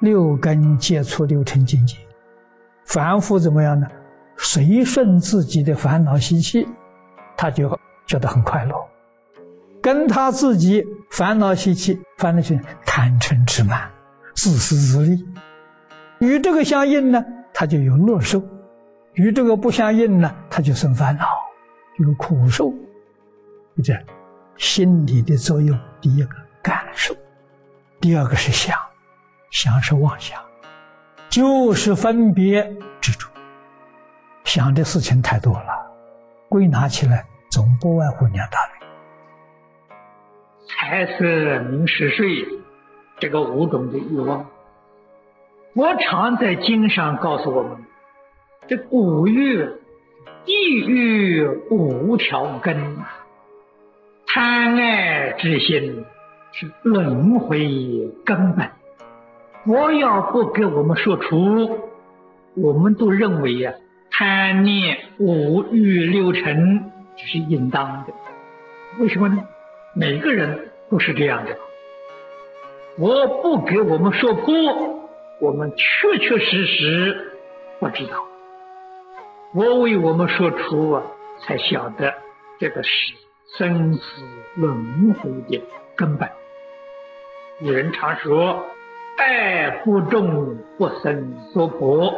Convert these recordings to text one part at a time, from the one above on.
六根接触六尘境界，凡夫怎么样呢？随顺自己的烦恼习气，他就觉得很快乐。跟他自己烦恼习气、烦恼心贪嗔痴慢、自私自利，与这个相应呢，他就有乐受；与这个不相应呢，他就生烦恼，有苦受。这心理的作用，第一个感受，第二个是想，想是妄想，就是分别执着。想的事情太多了，归纳起来总不外乎两大类：财色名食睡这个五种的欲望。我常在经上告诉我们，这五欲，地狱五条根，贪爱之心是轮回根本。我要不给我们说出，我们都认为呀。贪念五欲六尘，这是应当的。为什么呢？每个人都是这样的。我不给我们说破，我们确确实实不知道。我为我们说出啊，才晓得这个是生死轮回的根本。有人常说：“爱不重，不生娑婆。”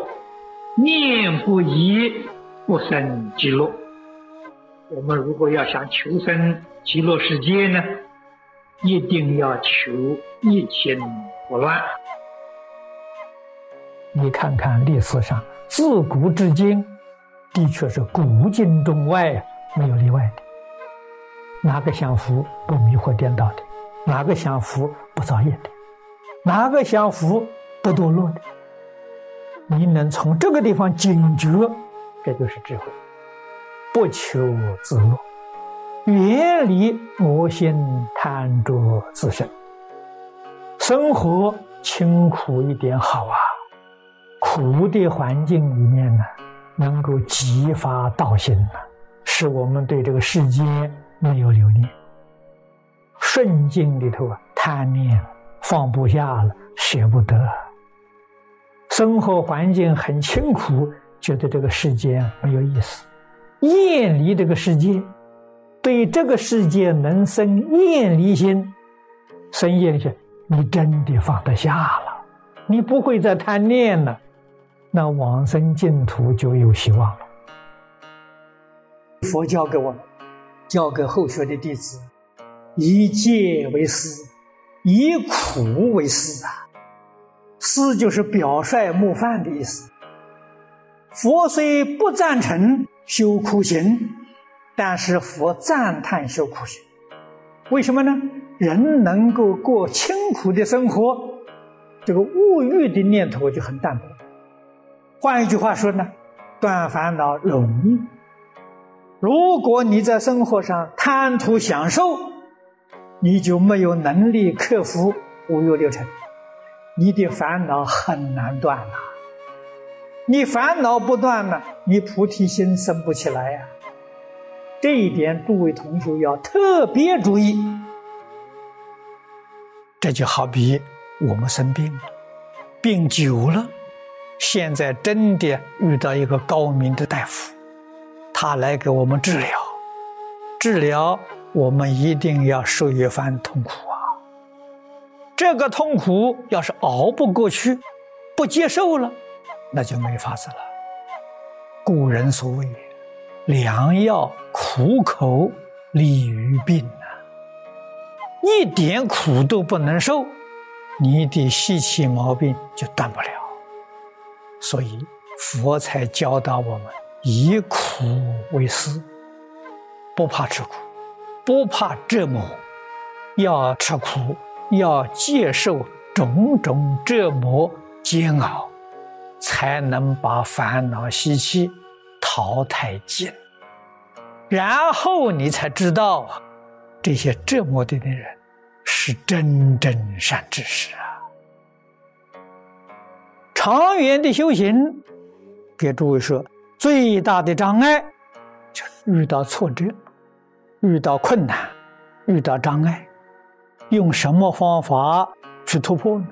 念不移，不生极乐。我们如果要想求生极乐世界呢，一定要求一心不乱。你看看历史上，自古至今，的确是古今中外没有例外的。哪个享福不迷惑颠倒的？哪个享福不造业的？哪个享福不堕落的？你能从这个地方警觉，这就是智慧。不求自乐，远离我心贪着自身。生活清苦一点好啊，苦的环境里面呢，能够激发道心呢，使我们对这个世界没有留恋。顺境里头啊，贪念放不下了，舍不得。生活环境很清苦，觉得这个世界没有意思，厌离这个世界，对这个世界能生厌离心，生厌离心，你真的放得下了，你不会再贪念了，那往生净土就有希望了。佛教给我们，教给后学的弟子，以戒为师，以苦为师啊。师就是表率模范的意思。佛虽不赞成修苦行，但是佛赞叹修苦行。为什么呢？人能够过清苦的生活，这个物欲的念头就很淡薄。换一句话说呢，断烦恼容易。如果你在生活上贪图享受，你就没有能力克服五欲六尘。你的烦恼很难断呐，你烦恼不断呢，你菩提心生不起来呀。这一点，诸位同学要特别注意。这就好比我们生病了，病久了，现在真的遇到一个高明的大夫，他来给我们治疗，治疗我们一定要受一番痛苦啊。这个痛苦要是熬不过去，不接受了，那就没法子了。古人所谓“良药苦口利于病”啊，一点苦都不能受，你的习气毛病就断不了。所以佛才教导我们以苦为师，不怕吃苦，不怕折磨，要吃苦。要接受种种折磨煎熬，才能把烦恼习气淘汰尽。然后你才知道，这些折磨的的人是真正善知识啊！长远的修行，给诸位说，最大的障碍就是遇到挫折、遇到困难、遇到障碍。用什么方法去突破呢？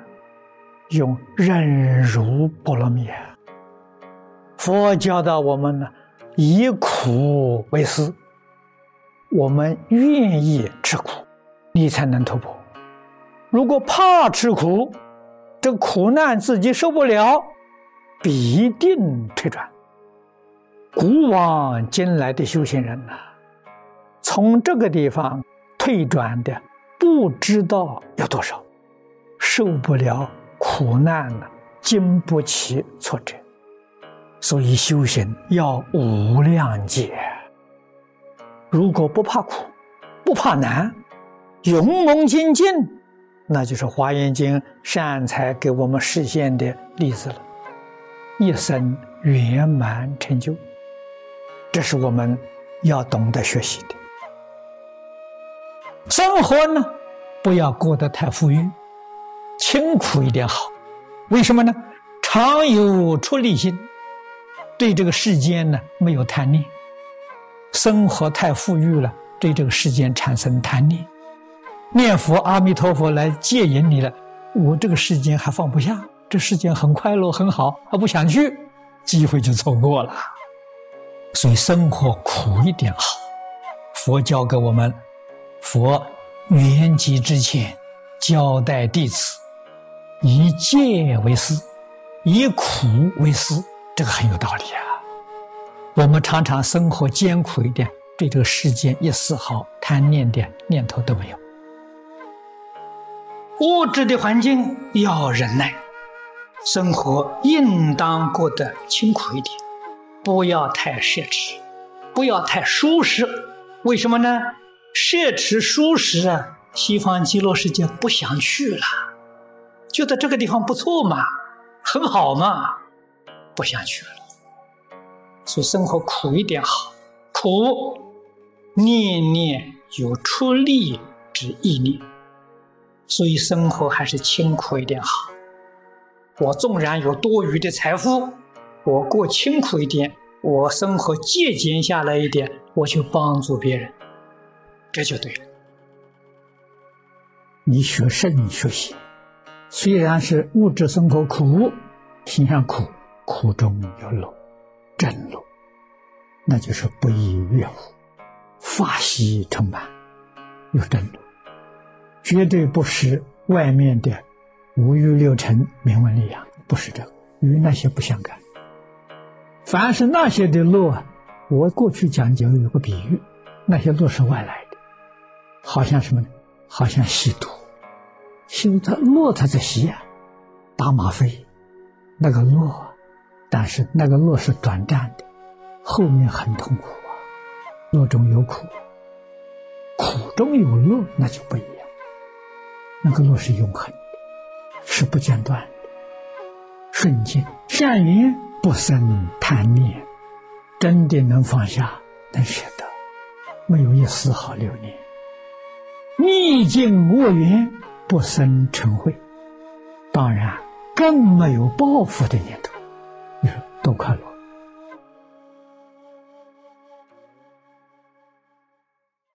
用忍辱波罗蜜。佛教导我们呢，以苦为师，我们愿意吃苦，你才能突破。如果怕吃苦，这苦难自己受不了，必定退转。古往今来的修行人呐，从这个地方退转的不知道有多少，受不了苦难了，经不起挫折。所以修行要无量劫。如果不怕苦，不怕难，勇猛精进，那就是《华严经》善财给我们实现的例子了，一生圆满成就。这是我们要懂得学习的。生活呢，不要过得太富裕，清苦一点好。为什么呢？常有出离心。对这个世间呢没有贪念，生活太富裕了，对这个世间产生贪念，念佛阿弥陀佛来戒引你了，我这个世间还放不下，这世间很快乐很好，还不想去，机会就错过了。所以生活苦一点好。佛教给我们，佛圆寂之前交代弟子，以戒为师，以苦为师。这个很有道理啊！我们常常生活艰苦一点，对这个世间一丝毫贪念的念头都没有。物质的环境要忍耐，生活应当过得清苦一点，不要太奢侈，不要太舒适。为什么呢？奢侈舒适啊，西方极乐世界不想去了，觉得这个地方不错嘛，很好嘛。不想去了，所以生活苦一点好。苦，念念有出力之意念，所以生活还是清苦一点好。我纵然有多余的财富，我过清苦一点，我生活节俭下来一点，我去帮助别人，这就对了。你学圣学习，虽然是物质生活苦，心上苦。苦中有乐，真乐，那就是不亦乐乎，法喜充满，有真乐，绝对不是外面的五欲六尘、名闻利养，不是这个，与那些不相干。凡是那些的乐，我过去讲究有个比喻，那些乐是外来，好像什么呢？好像吸毒，吸他乐他在吸啊，打吗啡，那个乐。但是那个乐是短暂的，后面很痛苦啊，乐中有苦，苦中有乐，那就不一样。那个乐是永恒的，是不间断的，瞬间善缘不生贪念，真的能放下，能舍得，没有一丝毫留恋。逆境恶缘不生成会，当然更没有报复的念头。你说多快乐！